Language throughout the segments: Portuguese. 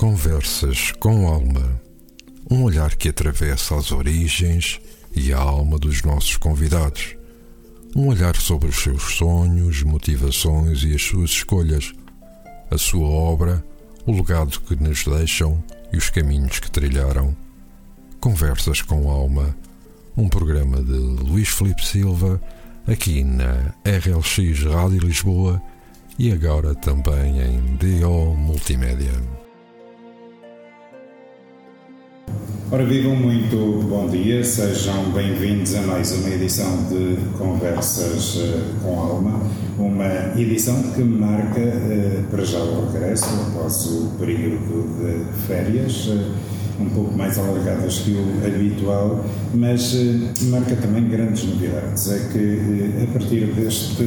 Conversas com Alma. Um olhar que atravessa as origens e a alma dos nossos convidados. Um olhar sobre os seus sonhos, motivações e as suas escolhas, a sua obra, o legado que nos deixam e os caminhos que trilharam. Conversas com Alma. Um programa de Luís Felipe Silva, aqui na RLX Rádio Lisboa e agora também em DO Multimédia. Ora, vivam muito bom dia, sejam bem-vindos a mais uma edição de Conversas uh, com Alma, uma edição que marca uh, para já o regresso após o período de férias. Uh, um pouco mais alargadas que o habitual, mas marca também grandes novidades. É que a partir deste,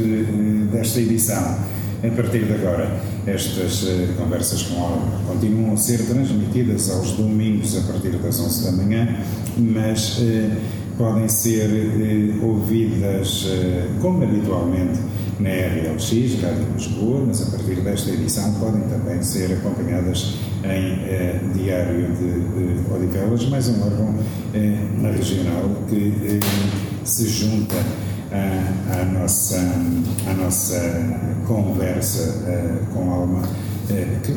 desta edição a partir de agora, estas uh, conversas com Álvaro continuam a ser transmitidas aos domingos a partir das 11 da manhã, mas uh, podem ser uh, ouvidas como habitualmente na RLX, Rádio Lisboa, mas a partir desta edição podem também ser acompanhadas em Diário de Odivelas, mais um órgão regional que se junta à, nossa, nossa conversa uh, com alma uh, que,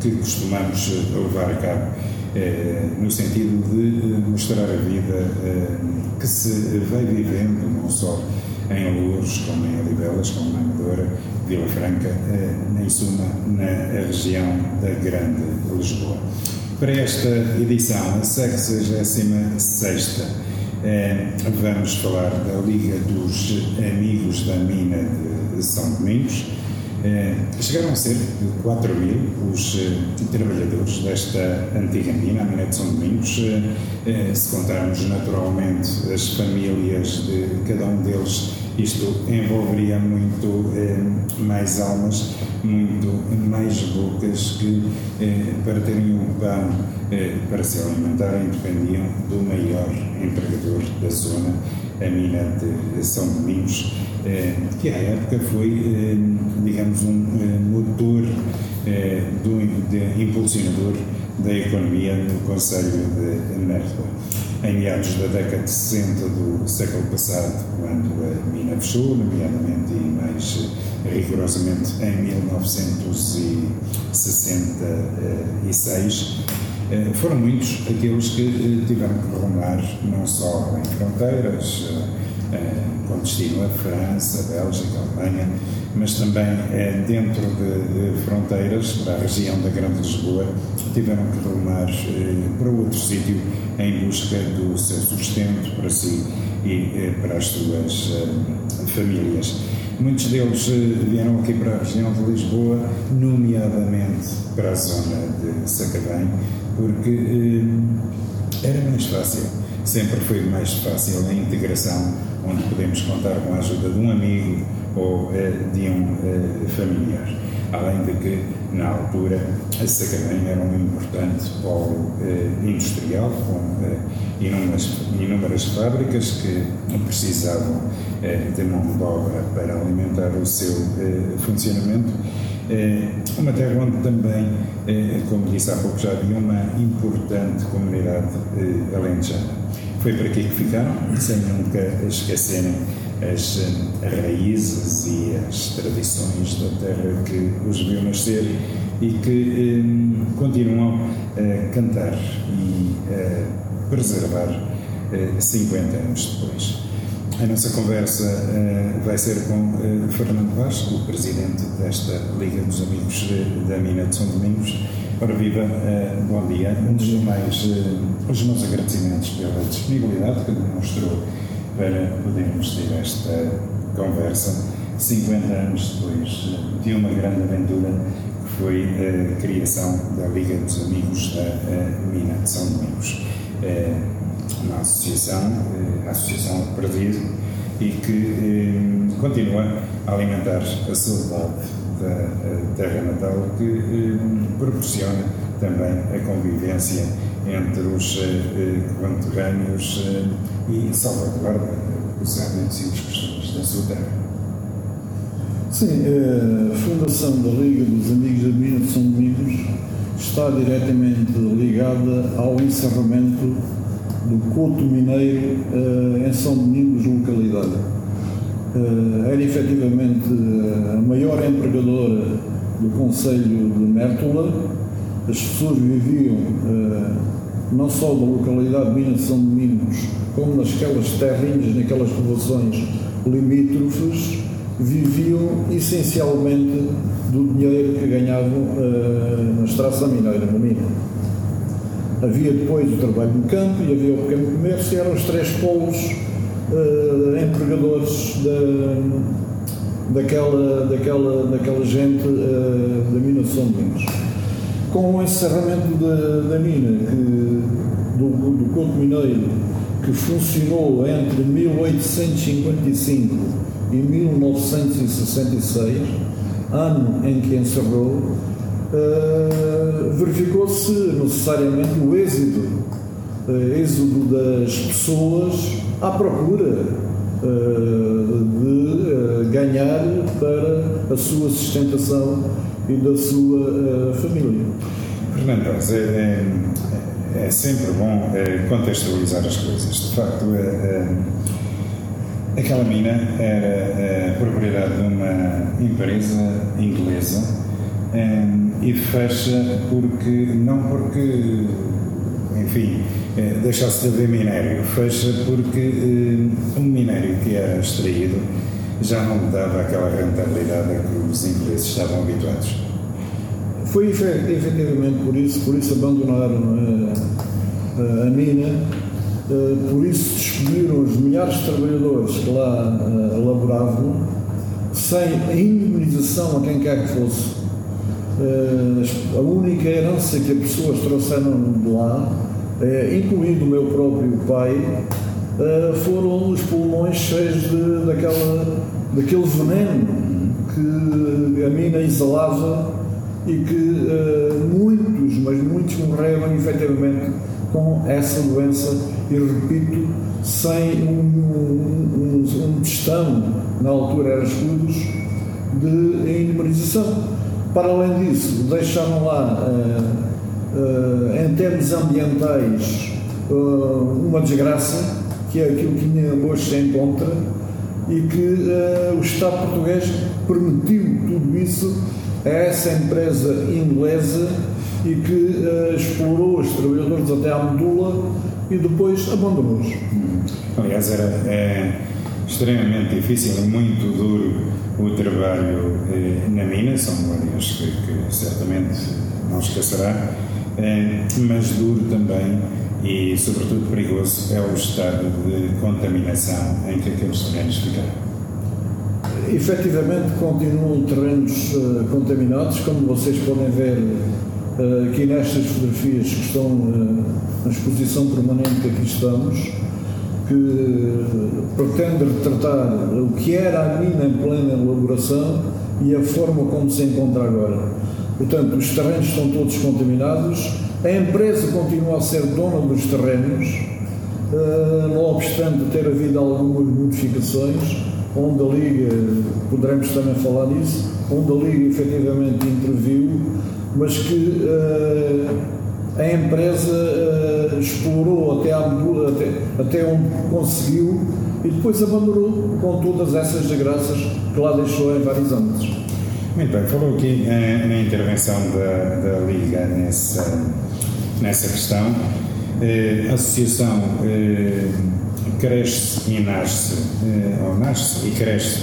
que, costumamos levar a cabo no sentido de mostrar a vida que se vai vivendo não só em Louros, como em Olivelas, como na Amadora, Vila Franca, em suma, na região da Grande Lisboa. Para esta edição, a 66 é, vamos falar da Liga dos Amigos da Mina de São Domingos. É, chegaram a ser 4 mil os eh, trabalhadores desta antiga mina, a mina de São Domingos. Se contarmos naturalmente as famílias de cada um deles, isto envolveria muito mais almas, muito mais bocas que, para terem o pão para se alimentarem, dependiam do maior empregador da zona, a mina de São Domingos, eh, que à época foi, eh, digamos, um eh, motor do, de, impulsionador da economia no Conselho de Mértola. Em meados da década de 60 do século passado, quando a mina fechou, nomeadamente e mais rigorosamente em 1966, eh, foram muitos aqueles que eh, tiveram que rumar não só em fronteiras, eh, com destino a França, Bélgica, Alemanha, mas também dentro de fronteiras, para a região da Grande Lisboa, tiveram que rumar para outro sítio em busca do seu sustento para si e para as suas famílias. Muitos deles vieram aqui para a região de Lisboa, nomeadamente para a zona de Sacavém, porque eh, era mais fácil, sempre foi mais fácil a integração, onde podemos contar com a ajuda de um amigo ou eh, de um eh, familiar. Além de que, na altura, a Sacavém era um importante polo industrial, com inúmeras, inúmeras fábricas que precisavam de mão de obra para alimentar o seu funcionamento uma terra onde também, como disse há pouco, já havia uma importante comunidade alentejana. Foi para aqui que ficaram, sem nunca esquecerem as raízes e as tradições da terra que os viu nascer e que continuam a cantar e a preservar 50 anos depois. A nossa conversa uh, vai ser com uh, Fernando Vasco, o presidente desta Liga dos Amigos da Mina de São Domingos. Ora viva, uh, bom dia. Antes de mais, os meus agradecimentos pela disponibilidade que demonstrou para podermos ter esta conversa 50 anos depois de uma grande aventura que foi a criação da Liga dos Amigos da Mina de São Domingos na associação, a Associação Perdido, e que eh, continua a alimentar a saudade da eh, terra natal, que eh, proporciona também a convivência entre os conterrâneos e salvaguarda os hábitos e os costumes da sua terra. Sim, a Fundação da Liga dos Amigos da Mina de São Domingos está diretamente ligada ao encerramento do Couto Mineiro em São Domingos, localidade. Uh, era efetivamente a maior empregadora do Conselho de Mértola. As pessoas viviam uh, não só da localidade de Minas São Domingos, como nasquelas terrinhas, naquelas povoações limítrofes, viviam essencialmente do dinheiro que ganhavam na extração mineira, na mina. Havia depois o trabalho no campo e havia o pequeno comércio, e eram os três polos uh, empregadores da, daquela, daquela, daquela gente uh, da mina de São Domingos. Com o encerramento da, da mina, que, do, do Conto Mineiro, que funcionou entre 1855 e 1966, ano em que encerrou, uh, verificou-se necessariamente o êxodo, uh, das pessoas à procura uh, de ganhar para a sua sustentação e da sua família. Fernando, é, é, é, sempre bom contextualizar as coisas. De facto, Aquela mina era propriedade de uma empresa inglesa e fecha porque, não porque, enfim, eh, deixasse de haver minério, fecha porque um, um minério que era extraído já não dava aquela rentabilidade a que os ingleses estavam habituados. Foi efetivamente por isso, por isso abandonaram a, a mina eh, por isso despediram os milhares de trabalhadores que lá laboravam sem indemnização a quem quer que fosse. A única herança que as pessoas trouxeram de lá, incluindo o meu próprio pai, foram os pulmões cheios de, daquela, daquele veneno que a mina exalava e que muitos, mas muitos morreram efetivamente com essa doença e repito, sem um, um, um testão, na altura era escudos, de indemnização. Para além disso, deixaram lá, em termos ambientais, uh, uma desgraça, que é aquilo que hoje se encontra, e que o Estado português permitiu tudo isso a essa empresa inglesa e que explorou os trabalhadores até à medula e depois abandonou-os. Aliás, era é, extremamente difícil e muito duro o trabalho eh, na mina, são memórias que, que, certamente não esquecerá, eh, mas duro também e, sobretudo, perigoso é o estado de contaminação em que aqueles terrenos ficaram. Efetivamente, continuam terrenos uh, contaminados, como vocês podem ver uh, aqui nestas fotografias que estão uh, na exposição permanente que aqui estamos, que pretende retratar o que era a mina em plena elaboração e a forma como se encontra agora. Portanto, os terrenos estão todos contaminados, a empresa continua a ser dona dos terrenos, uh, não obstante ter havido algumas modificações, onde a Liga, poderemos também falar nisso, onde a Liga efetivamente interviu, mas que uh, a empresa uh, explorou até, até, até onde conseguiu e depois abandonou com todas essas desgraças que lá deixou em vários âmbitos. Muito bem, falou aqui uh, na intervenção da, da Liga nessa, nessa questão. Uh, a associação cresce e nasce, ou nasce e cresce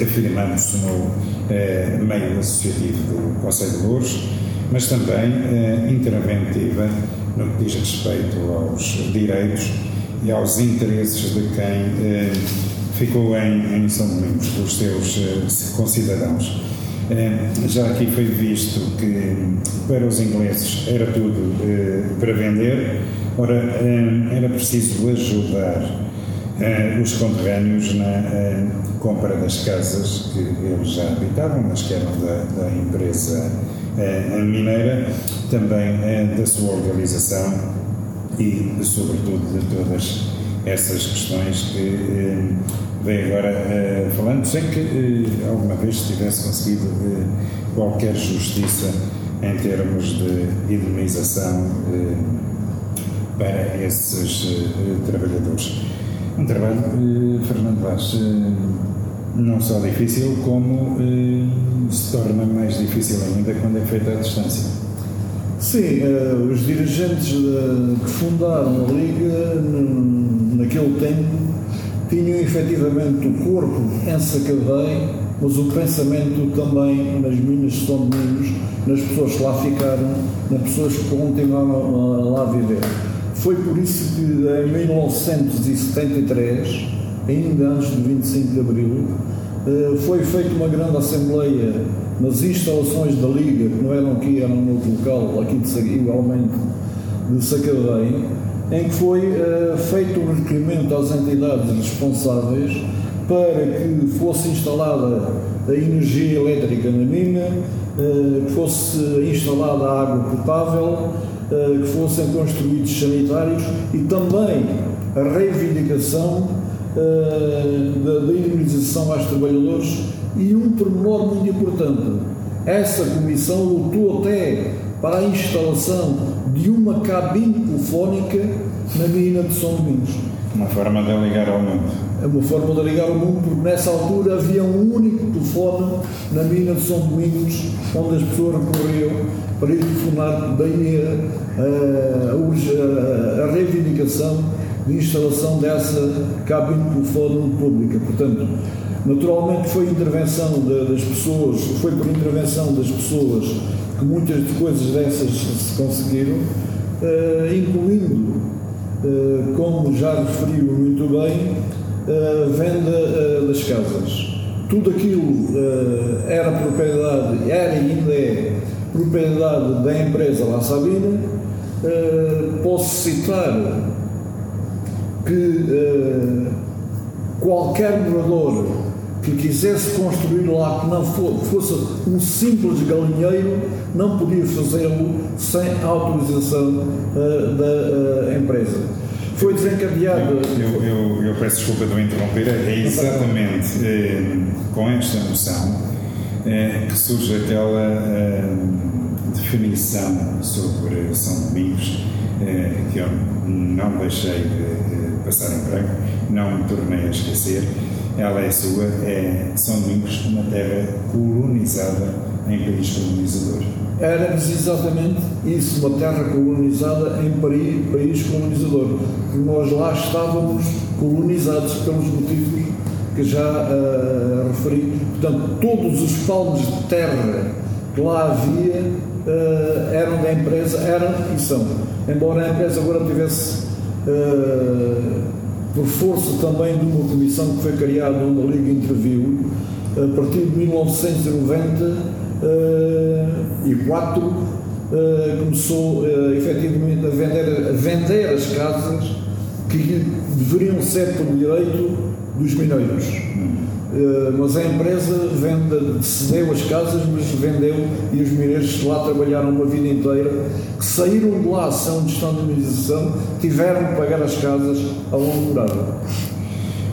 afirmando-se no meio associativo do Conselho de Louros mas também eh, interventiva no que diz respeito aos direitos e aos interesses de quem eh, ficou em, em, São Domingos, dos seus eh, concidadãos. Eh, já aqui foi visto que para os ingleses era tudo eh, para vender, ora, era preciso ajudar os conterrâneos na compra das casas que eles já habitavam, mas que eram da, da empresa mineira, também da sua organização e, sobretudo, de todas essas questões que vem agora eh, falando, sem que eh, alguma vez tivesse conseguido qualquer justiça em termos de indemnização para esses trabalhadores. Um trabalho, Fernando Vaz, não só difícil, como se torna mais difícil ainda quando é feita à distância. Sim, os dirigentes que fundaram a Liga, naquele tempo, tinham efetivamente o corpo em Sacavém, mas o pensamento também nas minas de São Domingos, nas pessoas que lá ficaram, nas pessoas que continuaram a lá viver. Foi por isso que em 1973, ainda antes do 25 de Abril, eh, foi feita uma grande assembleia nas instalações da Liga, que não eram aqui, eram no outro local, aqui de, igualmente de Sacavém, em que foi uh, feito um requerimento às entidades responsáveis para que fosse instalada a energia elétrica na mina, uh, que fosse instalada a água potável, uh, que fossem construídos sanitários e também a reivindicação da, da indemnização aos trabalhadores e um pormenor muito importante. Essa comissão lutou até para a instalação de uma cabine telefónica na mina de São Domingos. Uma forma de ligar ao mundo. É uma forma de ligar ao mundo, porque nessa altura havia um único telefone na mina de São Domingos, onde as pessoas recorriam para ir telefonar, daí a, a, a, a reivindicação de instalação dessa cabine telefone pública. Portanto, naturalmente foi intervenção das pessoas, foi por intervenção das pessoas que muitas coisas dessas se conseguiram, uh, incluindo, uh, como já referiu muito bem, a venda uh, das casas. Tudo aquilo era propriedade, era e ainda é propriedade da empresa La Sabina. posso citar que qualquer morador que quisesse construir lá que não fosse um simples galinheiro, não podia fazê-lo sem autorização uh, da uh, empresa. Foi desencadeado. Eu, eu, eu, peço desculpa de me interromper, é exatamente eh, com esta noção eh, que surge aquela eh, definição sobre São Domingos que eu não deixei de passar em branco, não me tornei a esquecer ela é sua, é São Domingos, uma terra colonizada em país colonizador. Éramos exatamente isso, uma terra colonizada em país colonizador. Nós lá estávamos colonizados pelos motivos que já uh, referi. Portanto, todos os palmos de terra que lá havia uh, eram da empresa, eram e são. Embora a empresa agora tivesse uh, por força também de uma comissão que foi criada onde a Liga interviu, a partir de 1994 uh, uh, começou uh, efetivamente a vender, a vender as casas que deveriam ser por direito dos mineiros. Uh, mas a empresa vende, cedeu as casas, mas vendeu e os mineiros lá trabalharam uma vida inteira, que saíram de lá sem gestão de indemnização, tiveram que pagar as casas a longo prazo.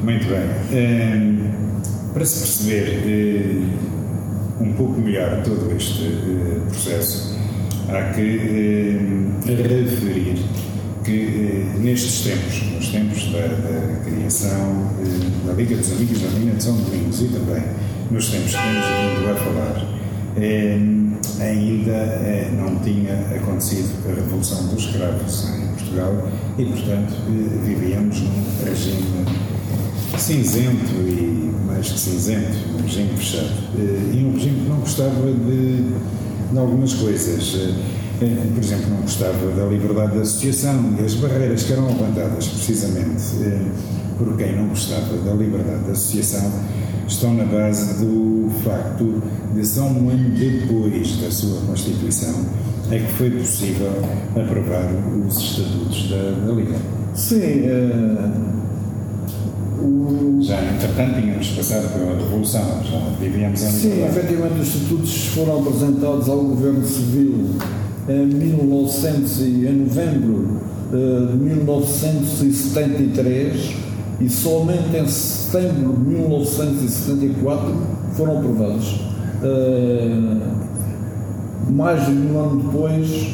Muito bem. Um, para se perceber uh, um pouco melhor todo este uh, processo, há que referir que nestes tempos, nos tempos da, da criação da Liga dos Amigos da Mina de São Domingos e também nos tempos que temos vindo a falar, ainda não tinha acontecido a Revolução dos Escravos em Portugal e, portanto, vivíamos num regime cinzento e mais que cinzento, um regime fechado. E um regime que não gostava de, de algumas coisas. Por exemplo, não gostava da liberdade de associação e as barreiras que eram levantadas precisamente por quem não gostava da liberdade de associação estão na base do facto de só um ano depois da sua Constituição é que foi possível aprovar os estatutos da, da Liga. Sim. Uh, o... Já, entretanto, tínhamos passado pela Revolução, já vivíamos em Sim, efetivamente, os estatutos foram apresentados ao Governo Civil em 1900 e, em novembro uh, de 1973 e somente em setembro de 1974 foram aprovados. Uh, mais de um ano depois,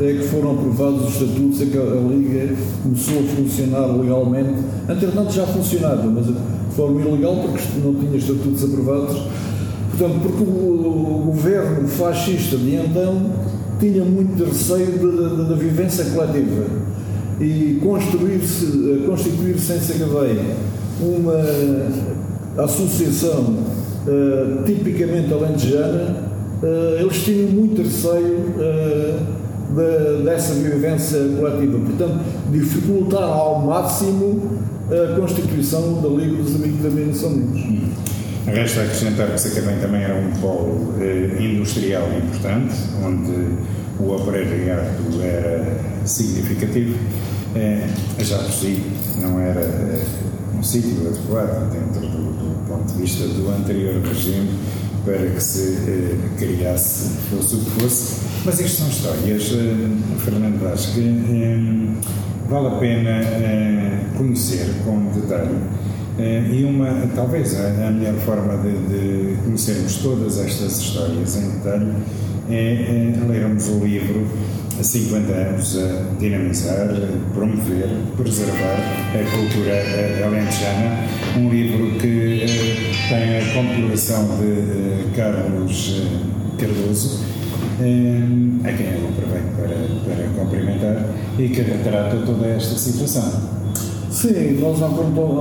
é que foram aprovados os estatutos, é que a, Liga começou a funcionar legalmente. Entretanto já funcionava, mas de forma ilegal, porque não tinha estatutos aprovados. Portanto, porque o governo fascista de então tinha muito receio da vivência coletiva e construir-se, constituir-se em Sacavém uma associação uh, tipicamente alentejana, uh, eles tinham muito receio uh, de, dessa vivência coletiva. Portanto, dificultar ao máximo a constituição da Liga dos Amigos da Mina São Domingos. Resta acrescentar que Sacavém também era um polo eh, industrial importante, onde o operariado era significativo. Eh, já por si não era eh, um sítio adequado dentro do, do, ponto de vista do anterior regime para que se eh, criasse, fosse o que fosse. Mas estas são histórias, eh, Fernando Vaz, que eh, vale a pena conhecer com detalhe. Eh, e uma, talvez a, a melhor forma de, de, conhecermos todas estas histórias em detalhe é, é lermos o livro 50 anos a dinamizar, promover, preservar a cultura alentejana, um livro que eh, tem a compilação de eh, Carlos Cardoso, a quem eu aproveito para, para cumprimentar, e que retrata toda esta situação. Sim, nós ao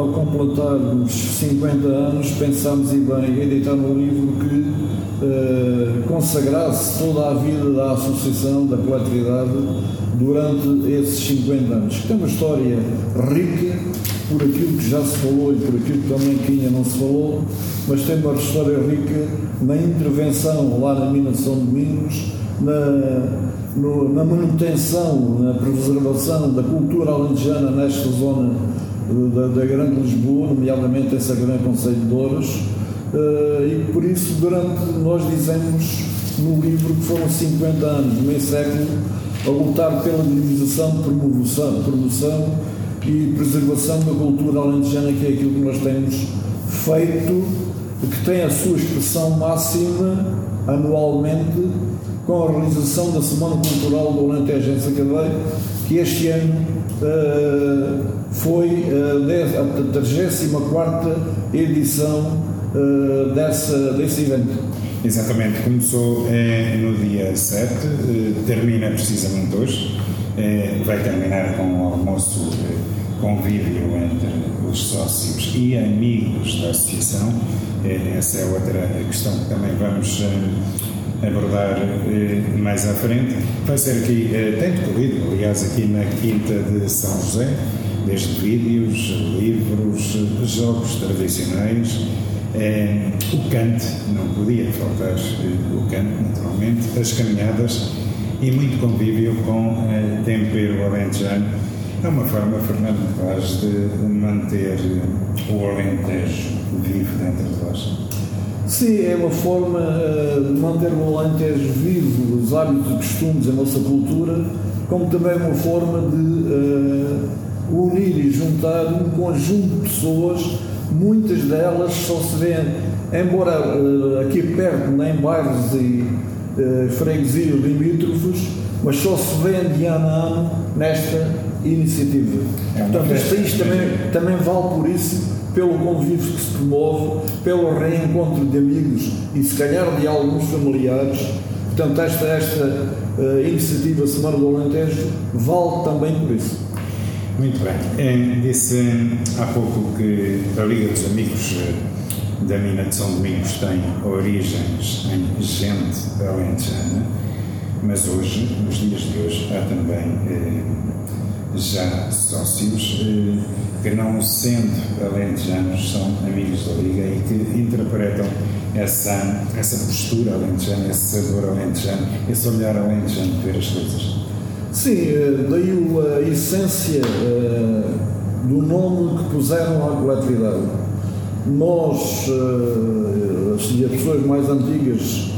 completarmos 50 anos pensámos em bem editar um livro que eh, consagrasse toda a vida da associação, da coletividade, durante esses 50 anos. Que tem uma história rica por aquilo que já se falou e por aquilo que também que ainda não se falou, mas tem uma história rica na intervenção lá na mina de São Domingos, na no, na manutenção, na preservação da cultura alentejana nesta zona da, da Grande Lisboa, nomeadamente essa grande Conselho de Douros, uh, e por isso durante, nós dizemos no livro que foram 50 anos, meio século, a lutar pela dinamização, promoção, promoção e preservação da cultura alentejana, que é aquilo que nós temos feito, que tem a sua expressão máxima anualmente com a realização da Semana Cultural do Alentejo em Sacadeiro, que este ano uh, foi uh, a 34 edição uh, dessa, desse evento. Exatamente, começou eh, no dia 7, eh, termina precisamente hoje, eh, vai terminar com um almoço convívio entre os sócios e amigos da associação. essa é outra questão que também vamos abordar eh, mais à frente. Vai ser aqui, eh, tem decorrido, aliás, aqui na Quinta de São José, desde vídeos, livros, jogos tradicionais. Eh, o cante, não podia faltar o cante, naturalmente, as caminhadas e muito convívio com tempero alentejano. É uma forma, Fernando Vaz, de manter o Alentejo vivo dentro de nós. Sim, é uma forma uh, de manter o Alentejo vivo, os hábitos e costumes, a nossa cultura, como também uma forma de uh, unir e juntar um conjunto de pessoas, muitas delas só se vêem, embora uh, aqui perto, nem bairros e uh, freguesias limítrofes, mas só se vêem de ano a ano nesta iniciativa. É Portanto, este país também, também vale por isso pelo convívio que se promove, pelo reencontro de amigos e, se calhar, de alguns familiares. Portanto, esta, esta uh, iniciativa Semana do Alentejo vale também por isso. Muito bem. Disse há pouco que a Liga dos Amigos eh, da Mina de São Domingos tem origens em gente alentejana, mas hoje, nos dias de hoje, há também eh, já sócios eh, que, não sendo alentejanos, são amigos da Liga e que interpretam essa, essa postura alentejana, esse sabor alentejano, esse olhar alentejano de ver as coisas. Sim, eh, daí a essência eh, do nome que puseram à coletividade. Nós, as pessoas mais antigas,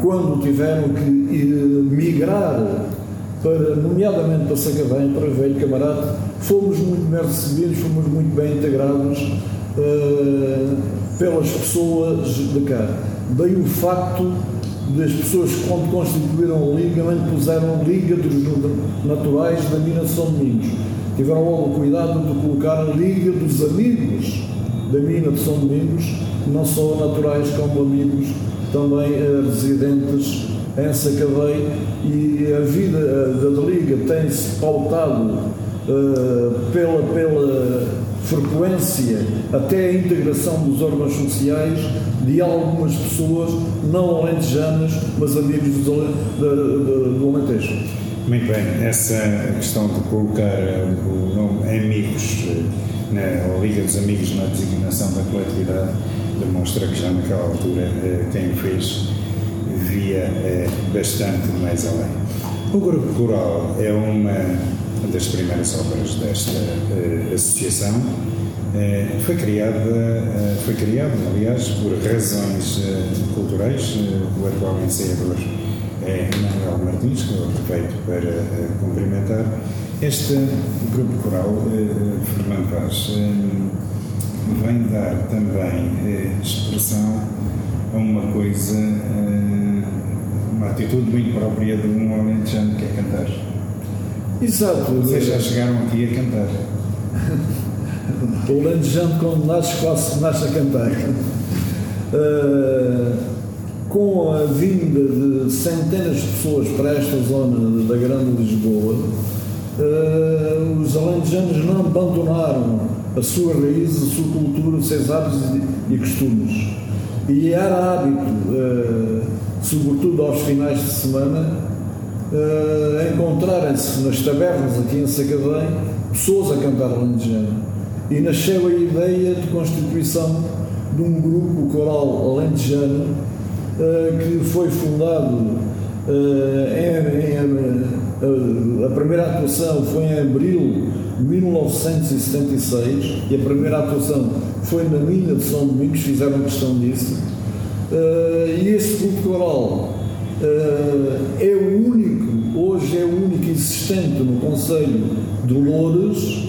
quando tiveram que migrar para, nomeadamente para Sacavém, para Velho Camarate, fomos muito bem recebidos, fomos muito bem integrados uh, pelas pessoas de cá. Daí o facto das pessoas que quando constituíram a Liga não puseram Liga dos Naturais da Mina de São Domingos. Tiveram logo o cuidado de colocar a Liga dos Amigos da Mina de São Domingos, não só naturais como amigos, também eh, residentes em Sacavém e a vida eh, da Liga tem-se pautado uh, pela, pela frequência até a integração dos órgãos sociais de algumas pessoas não alentejanas, mas amigos do, do, do Alentejo. Muito bem, essa questão de colocar o nome Amigos na ou Liga dos Amigos na designação da coletividade demonstra que já naquela altura quem o fez via bastante mais além. O Grupo Coral é uma das primeiras obras desta uh, associação. Uh, foi criada, uh, foi criado, aliás, por razões culturais. o atual ensaiador é Manuel Martins, que eu aproveito para cumprimentar. Este grupo coral, Fernando Vaz, vem dar também expressão a uma coisa uma atitude muito própria de um alentejano que é cantar. Exato. Vocês já chegaram aqui a cantar. o alentejano, quando nasce, quase nasce a cantar. Uh, com a vinda de centenas de pessoas para esta zona da Grande Lisboa, uh, os alentejanos não abandonaram a sua raiz, a sua cultura, os seus hábitos e, e costumes. E era hábito uh, sobretudo aos finais de semana, uh, encontrarem-se nas tabernas aqui em Sacadém pessoas a cantar alentejano. E nasceu a ideia de constituição de um grupo coral alentejano uh, que foi fundado uh, em, em, a primeira atuação foi em abril de 1976 e a primeira atuação foi na mina de São Domingos, fizeram questão disso e esse grupo coral é o único, hoje é o único existente no Conselho de Loures,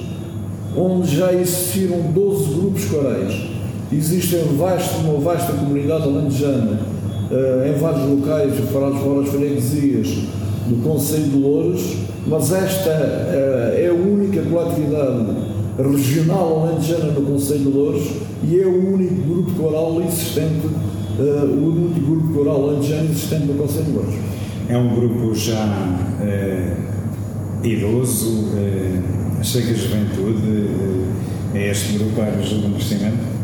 onde já existiram 12 grupos corais. Existe vasto, uma vasta comunidade alentejana uh, em vários locais, fora as freguesias do Conselho de Louros, mas esta é a única coletividade regional alentejana no Conselho de Louros e é o único grupo coral existente o único grupo coral alentejano existente no Conselho de Louros. É um grupo já uh, idoso, uh, chega a juventude, é este grupo a ajuda no nascimento?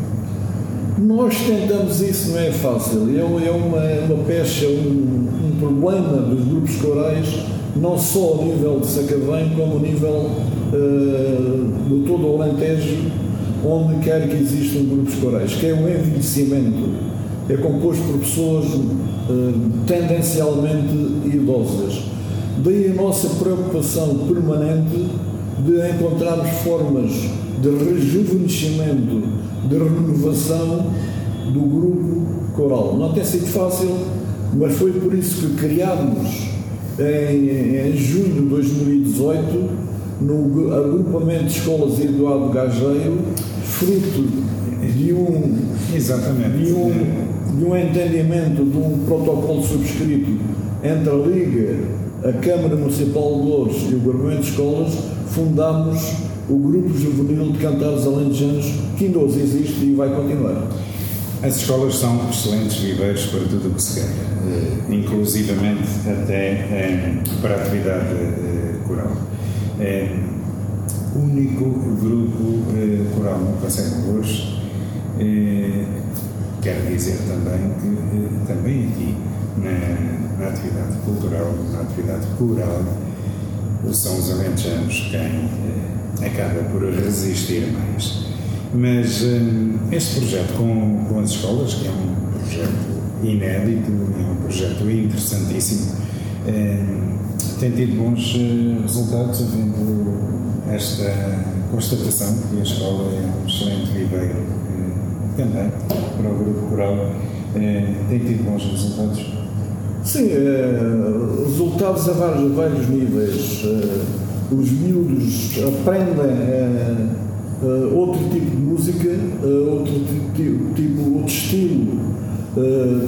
Nós tentamos isso, não é fácil. É, é uma, uma pecha, um, um problema dos grupos corais, não só ao nível de Sacavém, como ao nível uh, do todo o Alentejo, onde quer que existam grupos corais, que é o envelhecimento é composto por pessoas uh, tendencialmente idosas. Daí a nossa preocupação permanente de encontrarmos formas de rejuvenescimento, de renovação do grupo coral. Não tem sido fácil, mas foi por isso que criámos em, em junho de 2018 no agrupamento de escolas Eduardo Gageiro, fruto de um, Exatamente. De um de um entendimento de um protocolo subscrito entre a Liga, a Câmara Municipal de Louros e o Governo de Escolas, fundámos o Grupo Juvenil de Cantares Alentejanos, que ainda hoje existe e vai continuar. As escolas são excelentes viveiros para tudo o que se quer, eh, inclusivamente até eh, para a atividade eh, coral. É o único grupo coral no Conselho de Louros dizer também que, eh, também aqui, na, na atividade cultural, na atividade rural, são os alentejanos quem eh, acaba por resistir mais. Mas eh, este projeto com, com as escolas, que é um projeto inédito, é um projeto interessantíssimo, tem tido bons resultados, havendo esta constatação que a escola é um excelente viveiro também para o grupo coral eh, tem tido bons resultados? Sim, eh, resultados a vários, a vários níveis. Eh, os miúdos aprendem outro tipo de música, outro tipo, outro estilo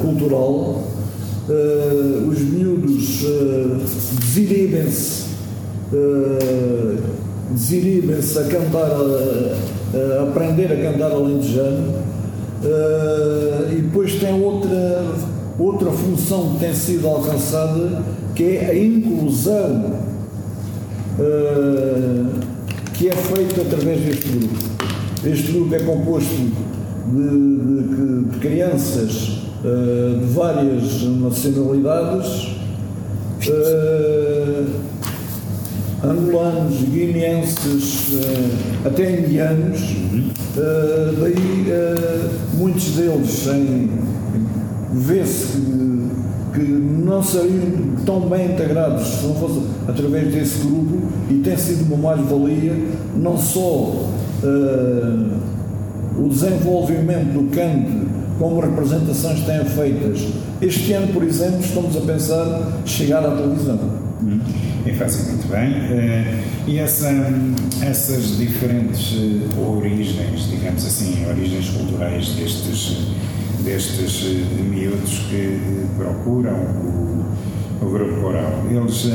cultural os miúdos desinibem-se uh, desinibem-se a cantar, a, a, aprender a cantar alentejano uh, e depois tem outra, outra função que tem sido alcançada que é a inclusão uh, que é feita através deste grupo. Este grupo é composto de, de, de crianças uh, de várias nacionalidades, angolanos, guineenses, uh, até indianos, daí muitos deles vê-se que, que não seriam tão bem integrados se não fosse através desse grupo e tem sido uma mais-valia não só o desenvolvimento do canto como representações têm feitas. Este ano, por exemplo, estamos a pensar chegar à televisão. Hum, e fazem muito bem. Uh, e essa, essas diferentes uh, origens, digamos assim, origens culturais destes, destes uh, miúdos que procuram o, o grupo coral, eles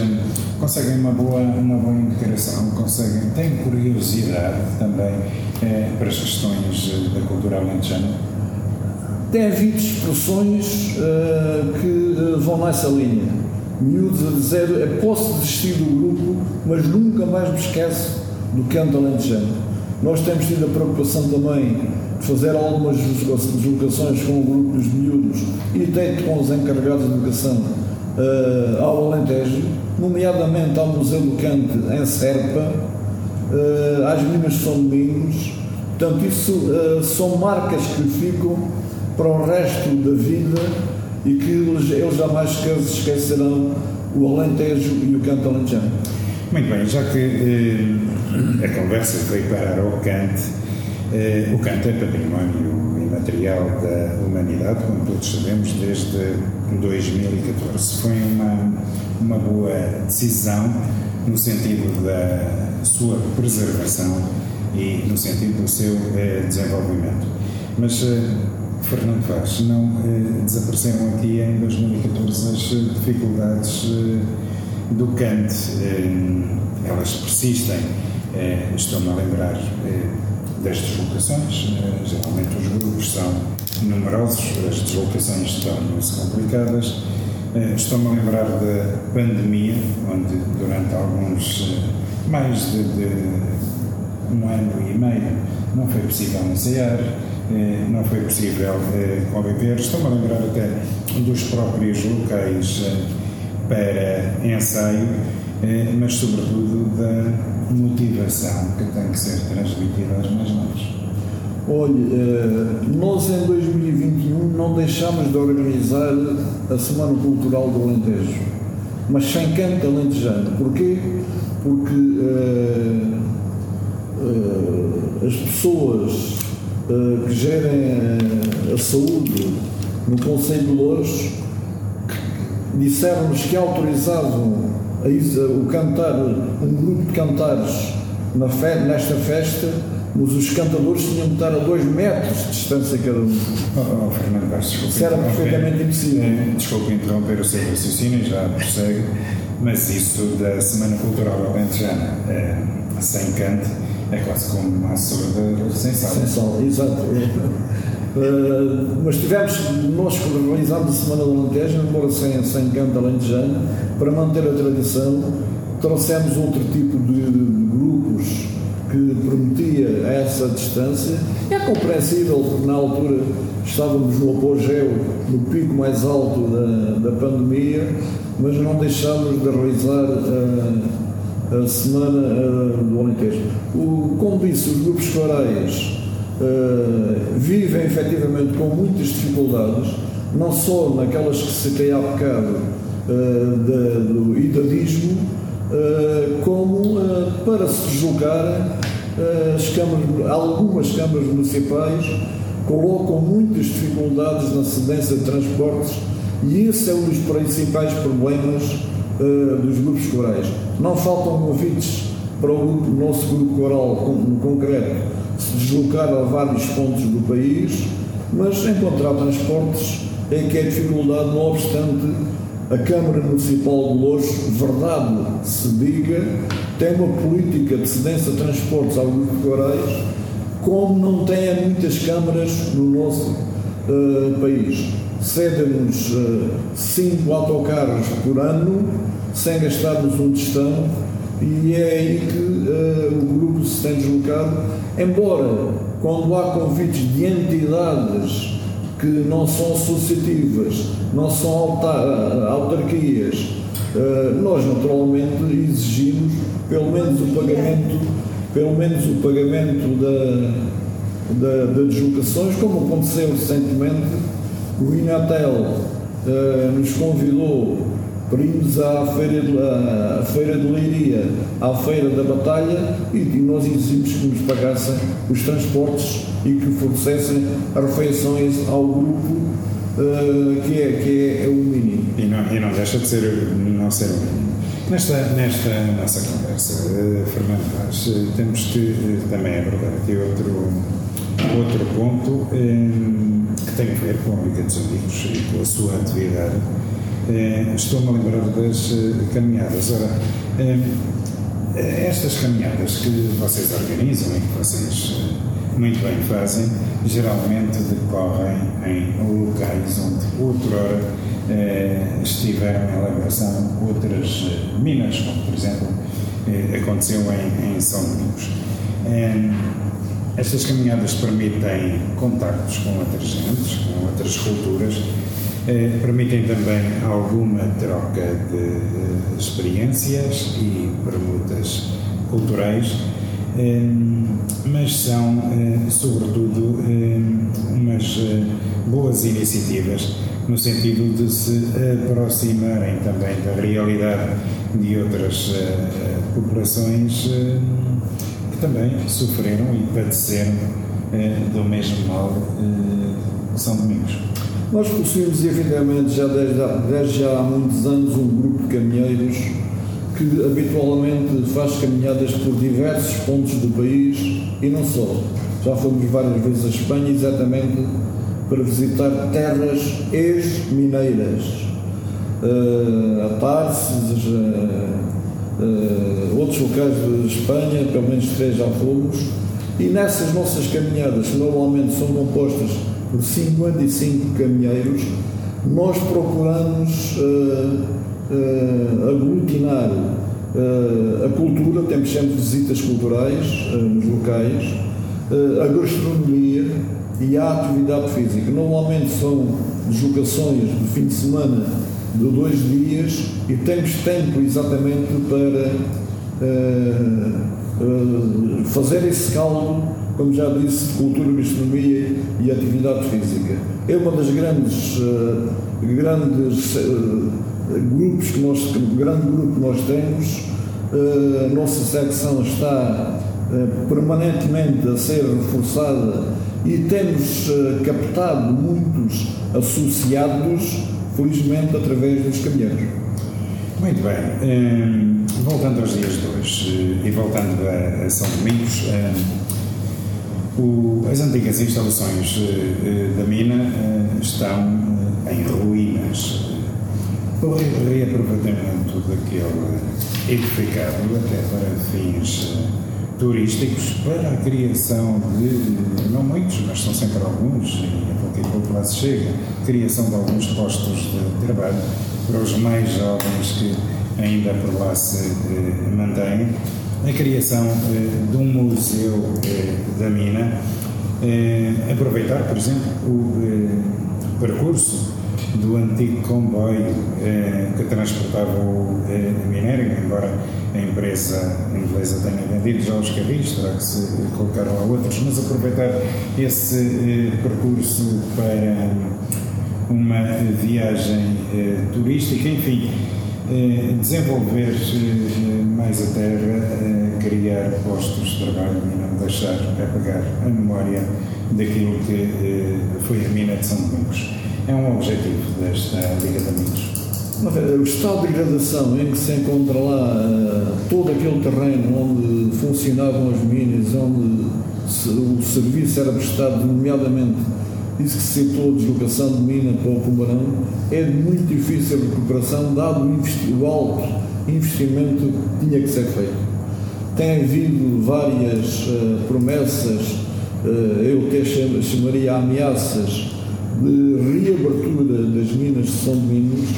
conseguem uma boa, uma boa integração, conseguem, têm curiosidade também para as questões da cultura alentejana? Tem havido expressões uh, que uh, vão nessa linha. Miúdos a dizer, posso desistir do grupo, mas nunca mais me esqueço do canto alentejano. Nós temos tido a preocupação também de fazer algumas deslocações com o grupo dos miúdos e até com os encarregados de educação uh, ao Alentejo, nomeadamente ao Museu do Cante em Serpa, uh, às Minas de São Domingos. Portanto, isso uh, são marcas que ficam para o resto da vida e que eles, eles jamais esquecerão o Alentejo e o canto alentejano. Muito bem, já que eh, a conversa foi parar ao canto, eh, o canto é património imaterial da humanidade, como todos sabemos, desde 2014. Foi uma, uma boa decisão no sentido da sua preservação e no sentido do seu eh, desenvolvimento. Mas eh, Fernando Vaz, não eh, desapareceram aqui em 2014 as eh, dificuldades eh, do Kant. Eh, elas persistem. Eh, Estou-me a lembrar eh, das deslocações. geralmente os grupos são numerosos, as deslocações tornam-se complicadas. Estou-me a lembrar da pandemia, onde durante alguns, mais de, de um ano e meio, não foi possível ensaiar. Eh, não foi possível eh, conviver. Estou-me a lembrar até dos próprios locais eh, para ensaio, mas sobretudo da motivação que tem que ser transmitida aos mais novos. Olha, nós em 2021 não deixámos de organizar a Semana Cultural do Alentejo, mas sem canto alentejano. Porquê? Porque uh, uh, as pessoas eh, que gerem a, a saúde no Conselho de Louros disseram-nos que autorizavam a, o cantar, um grupo de cantares na fe, nesta festa, mas os cantadores tinham que estar a dois metros de distância cada um. Oh, oh Fernando desculpe. Isso era perfeitamente impossível. Eh, desculpe interromper o seu raciocínio, já prossegue, mas isso da Semana Cultural Alentejana, é, sem canto, é quase como uma surda sem sal. Sem sal, exato. Uh, mas tivemos, nós realizámos a Semana do Alentejo, embora sem, sem canto alentejano, para manter a tradição, trouxemos outro tipo de, de grupos que prometia essa distância. É compreensível porque na altura estávamos no apogeu, no pico mais alto da, da pandemia, mas não deixámos de realizar uh, a Semana uh, do Alentejo. O, como disse, os grupos corais uh, vivem efetivamente com muitas dificuldades, não só naquelas que se citei há bocado uh, do idadismo, como para se deslocarem as câmaras, algumas câmaras municipais colocam muitas dificuldades na cedência de transportes e esse é um dos principais problemas uh, dos grupos corais. Não faltam convites para o, grupo, nosso grupo coral no concreto se deslocar a vários pontos do país, mas encontrar transportes é que a dificuldade, não obstante a Câmara Municipal de Louros, verdade se diga, tem uma política de cedência de transportes ao grupo Corais, como não tem muitas câmaras no nosso uh, país. Cedem-nos uh, cinco autocarros por ano, sem gastarmos um tostão, e é aí que uh, o grupo se tem deslocado, embora quando há convites de entidades que não são associativas, não são autarquias, uh, nós naturalmente exigimos pelo menos o pagamento, pelo menos o pagamento da, da, das deslocações, como aconteceu recentemente, o Inatel uh, nos convidou Primos à Feira de, à Feira de Leiria, à Feira da Batalha e, e nós exigimos que nos pagassem os transportes e que fornecessem refeições ao grupo uh, que, é, que é, é o mínimo. E não, e não deixa de ser, não ser. Nesta, nesta nossa conversa, uh, Fernando uh, temos que também abordar aqui outro, outro ponto que tem a ver com a Liga dos Amigos e com a sua atividade eh, Estou-me a lembrar das eh, caminhadas. Ora, eh, estas caminhadas que vocês organizam e que vocês muito bem fazem, geralmente decorrem em locais onde outrora estiveram em elaboração outras minas, como por exemplo aconteceu em, em São Domingos. Estas caminhadas permitem contactos com outras gentes, com outras culturas, eh, permitem também alguma troca de eh, experiências e permutas culturais, eh, mas são, eh, sobretudo, eh, umas eh, boas iniciativas no sentido de se aproximarem também da realidade de outras populações também sofreram e padeceram do mesmo mal que São Domingos. Nós possuímos, evidentemente, já desde, desde já há muitos anos, um grupo de caminheiros que habitualmente faz caminhadas por diversos pontos do país e não só. Já fomos várias vezes à Espanha exatamente para visitar terras ex-mineiras, uh, a Tarses, uh, uh, outros locais de Espanha, pelo menos três já fomos, e nessas nossas caminhadas, que normalmente são compostas por 55 caminheiros, nós procuramos uh, uh, aglutinar a cultura, temos sempre visitas culturais nos locais, a gastronomia e a atividade física. Normalmente são deslocações de fim de semana de dois dias e temos tempo exatamente para fazer esse caldo como já disse, cultura, gastronomia e atividade física. É uma das grandes, uh, grandes uh, grupos que nós, grande grupo que nós temos. Uh, a nossa secção está permanentemente a ser reforçada e temos captado muitos associados, felizmente, através dos caminhões. Muito bem. Um, voltando aos dias de hoje e voltando a, a São Domingos, um, o, as antigas instalações uh, da mina uh, estão em ruínas. O reaproveitamento daquele edificado até para fins turísticos, para a criação de, não muitos, mas são sempre alguns, e a pouco e pouco lá se chega, criação de alguns postos de trabalho para os mais jovens que ainda por lá se mantêm. A criação eh, de um museu eh, da mina, eh, aproveitar, por exemplo, o percurso do antigo comboio que transportava o minério, embora a empresa inglesa tenha vendido já os carris, terá que se colocar lá outros, mas aproveitar esse percurso para uma viagem turística, enfim, eh, desenvolver eh, mais a terra, eh, criar postos de trabalho e não deixar apagar a memória daquilo que foi a mina de São Domingos. É um objetivo desta Liga de Amigos. O estado de degradação em que se encontra lá todo aquele terreno onde funcionavam as minas, onde o serviço era prestado, nomeadamente isso que se citou, deslocação de mina para o Cumarão, é de muito difícil recuperação, dado o, alto investimento que tinha que ser feito. Tem havido várias uh, promessas, uh, eu até chamaria ameaças, de reabertura das minas de São Domingos.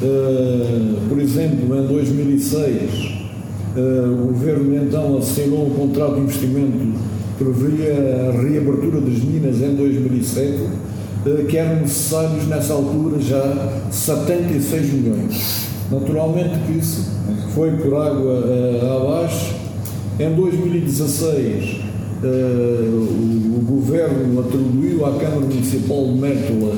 Uh, por exemplo, em 2006, o governo então assinou um contrato de investimento previa a reabertura das minas em 2007, eh, que eram necessários nessa altura já 76 milhões. Naturalmente que isso foi por água uh, abaixo. Em 2016, uh, o, o, governo atribuiu à Câmara Municipal de Mértola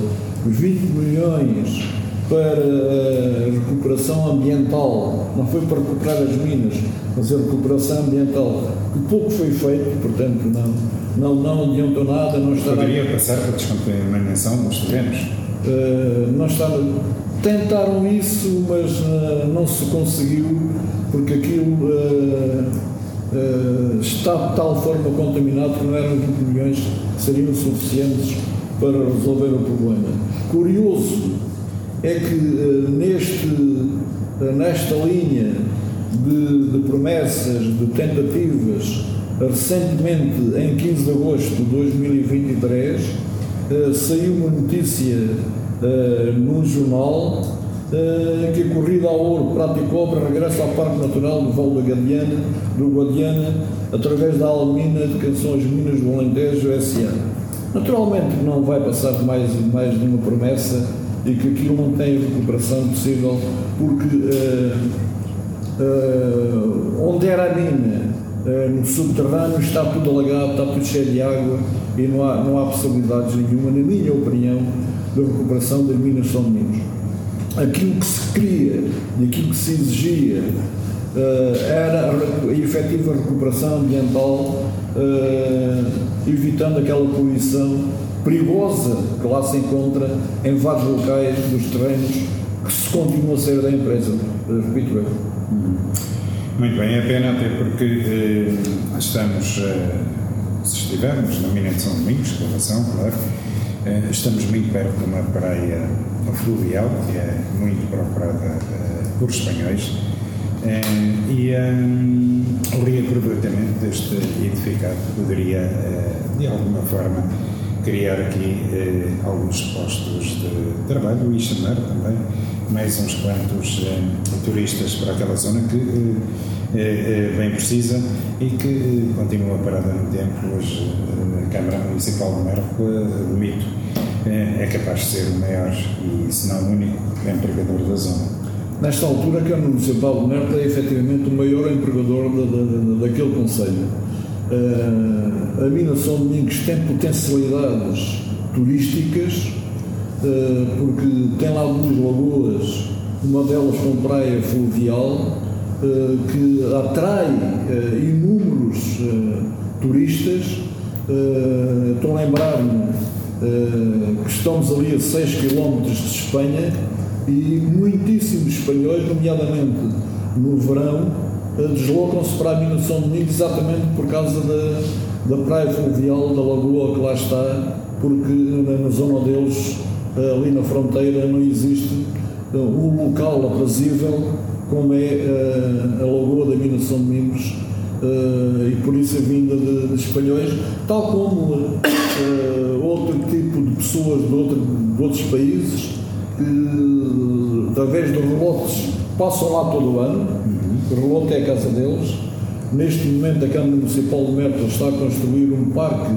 20 milhões para a recuperação ambiental, não foi para recuperar as minas, mas a recuperação ambiental, que pouco foi feito, portanto não, não, não adiantou nada. Não está Poderia passar para a descontaminação dos terrenos? Uh, não está, tentaram isso, mas uh, não se conseguiu, porque aquilo uh, está de tal forma contaminado que não eram 20 milhões que seriam suficientes para resolver o problema. Curioso é que neste, nesta linha de, de promessas, de tentativas, recentemente, em 15 de agosto de 2023, uh, saiu uma notícia uh, num jornal uh, que a corrida ao ouro Prata e Cobra regressa ao Parque Natural do Val da Guadiana, do Guadiana, através da Almina de Canções Minas do Alentejo S.A. Naturalmente não vai passar mais, mais nenhuma promessa e que aquilo não tem recuperação possível, porque uh, uh, onde era a mina, uh, no subterrâneo, está tudo alagado, está tudo cheio de água e não há, não há possibilidades nenhuma, na minha opinião, de recuperação das minas São Domingos. Aquilo que se queria e aquilo que se exigia uh, era a, efetiva recuperação ambiental, evitando aquela poluição perigosa que lá se encontra em vários locais dos terrenos que se continua a ser da empresa. Repito eu. Muito bem, é pena até porque eh, estamos, eh, se estivermos na mina de São Domingos, escavação, claro, eh, estamos muito perto de uma praia fluvial que é muito procurada eh, por espanhóis. Eh, e o reaproveitamento deste edificado poderia, eh, de alguma forma, criar aqui alguns postos de trabalho e chamar também mais uns quantos eh, turistas para aquela zona que eh, eh, bem precisa e que continua parada no tempo. Hoje a Câmara Municipal de Merco, do Mito, é capaz de ser o maior e, se não o único, empregador da zona. Nesta altura, a Câmara Municipal de Merco é efetivamente o maior empregador da, da, daquele Conselho. Uh, a Mina São Domingos tem potencialidades turísticas eh, porque tem lá duas lagoas, uma delas com praia fluvial, eh, que atrai inúmeros turistas. Estou a lembrar-me que estamos ali a 6 km de Espanha e muitíssimos espanhóis, nomeadamente no verão, deslocam-se para a Mina São Domingos exatamente por causa da, da praia fluvial, da lagoa que lá está, porque na zona deles ali na fronteira não existe uh, um local aprazível como é uh, a Lagoa da Mina São Domingos e por isso a vinda de, de espanhóis, tal como outro tipo de pessoas de, outro, de outros países que, através de relotes, passam lá todo o ano. Uhum. O relote é a casa deles. Neste momento, a Câmara Municipal de Mértola está a construir um parque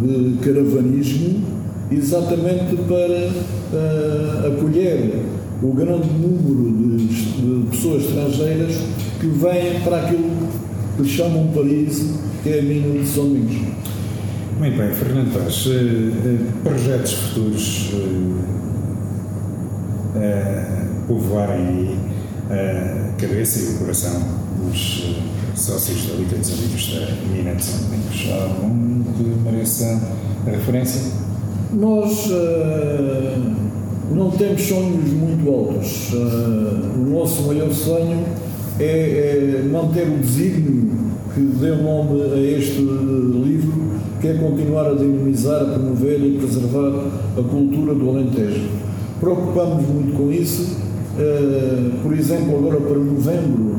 de caravanismo exatamente para uh, acolher o grande número de, de, pessoas estrangeiras que vêm para aquilo que chamam Paris, que é a mina de São Domingos. Muito bem, Fernando Paz, uh, uh, projetos futuros povoarem aí a cabeça e o coração dos sócios da Liga dos Amigos da Mina de São Domingos. Há algum que mereça referência? Nós uh, não temos sonhos muito altos. Uh, o nosso maior sonho é, é manter o desígnio que deu nome a este livro, que é continuar a dinamizar, a promover e preservar a cultura do Alentejo. Preocupamos muito com isso. Uh, por exemplo, agora para novembro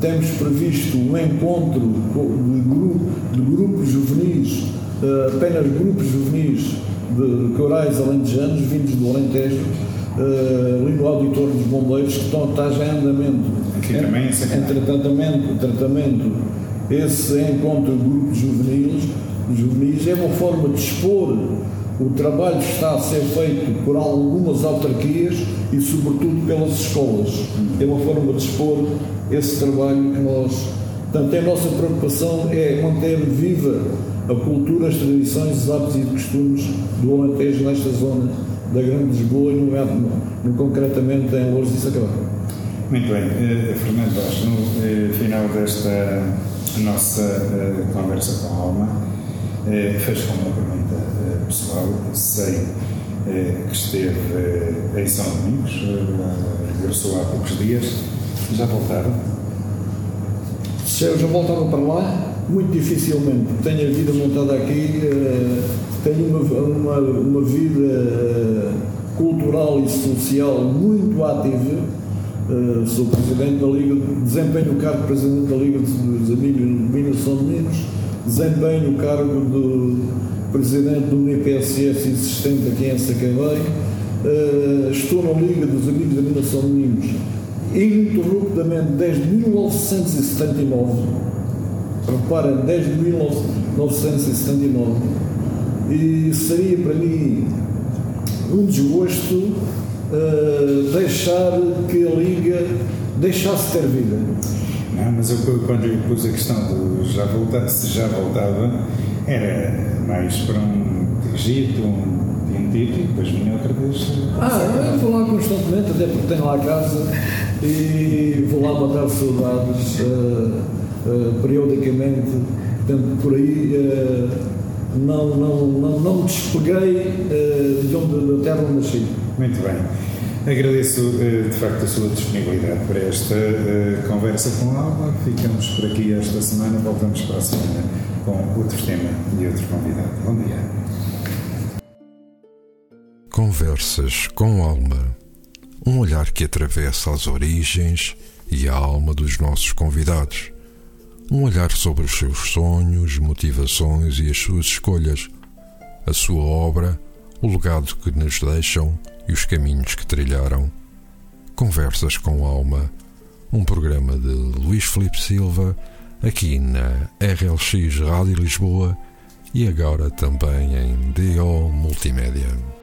temos previsto um encontro de, grupo, de grupos juvenis, uh, apenas grupos juvenis de corais alentejanos vindos do Alentejo, uh, ali no auditório dos bombeiros, que estão, está já em andamento. Aqui também, entre tratamento, tratamento, esse encontro de grupos juvenis, juvenis é uma forma de expor o trabalho está a ser feito por algumas autarquias e, sobretudo, pelas escolas. É uma forma de expor esse trabalho que nós. Portanto, a nossa preocupação é manter viva a cultura, as tradições, os hábitos e costumes do Alentejo nesta zona da Grande Lisboa e, no, no, concretamente, em Louros e Sacramento. Muito bem, uh, Fernando no uh, final desta nossa uh, conversa com a Alma, uh, fez com uma pergunta pessoal. Sei que esteve em São Domingos, regressou há poucos dias. Já voltaram? Se eu já voltava para lá, muito dificilmente. Tenho a vida montada aqui, tenho uma, uma, uma vida cultural e social muito ativa Uh, sou presidente da Liga, desempenho o cargo de presidente da Liga dos Amigos de Minas São Domingos, desempenho o cargo de presidente do IPSS existente aqui em Sacavém, uh, estou na Liga dos Amigos de Minas São Domingos ininterruptamente desde 1979. Reparem, desde 1979. E seria para mim um desgosto uh, deixar que a Liga deixasse ter vida. Não, mas eu, quando lhe pus a questão de já voltar, se já voltava, era mais para um Egito, um Tintito e depois vinha outra vez. Ah, eu vou lá constantemente, até porque tenho lá a casa e vou lá matar saudades uh, uh, periodicamente. Portanto, por aí não, não, não, não me despeguei de onde da terra nasci. Muito bem. Agradeço de facto a sua disponibilidade para esta uh, conversa com a Alba. Ficamos por aqui esta semana, voltamos para a semana com outro tema e outro convidado. Bom dia. Conversas com Alma. Um olhar que atravessa as origens e a alma dos nossos convidados. Um olhar sobre os seus sonhos, motivações e as suas escolhas. A sua obra, o legado que nos deixam e os caminhos que trilharam. Conversas com Alma, um programa de Luís Felipe Silva, aqui na RLX Rádio Lisboa e agora também em DO Multimédia.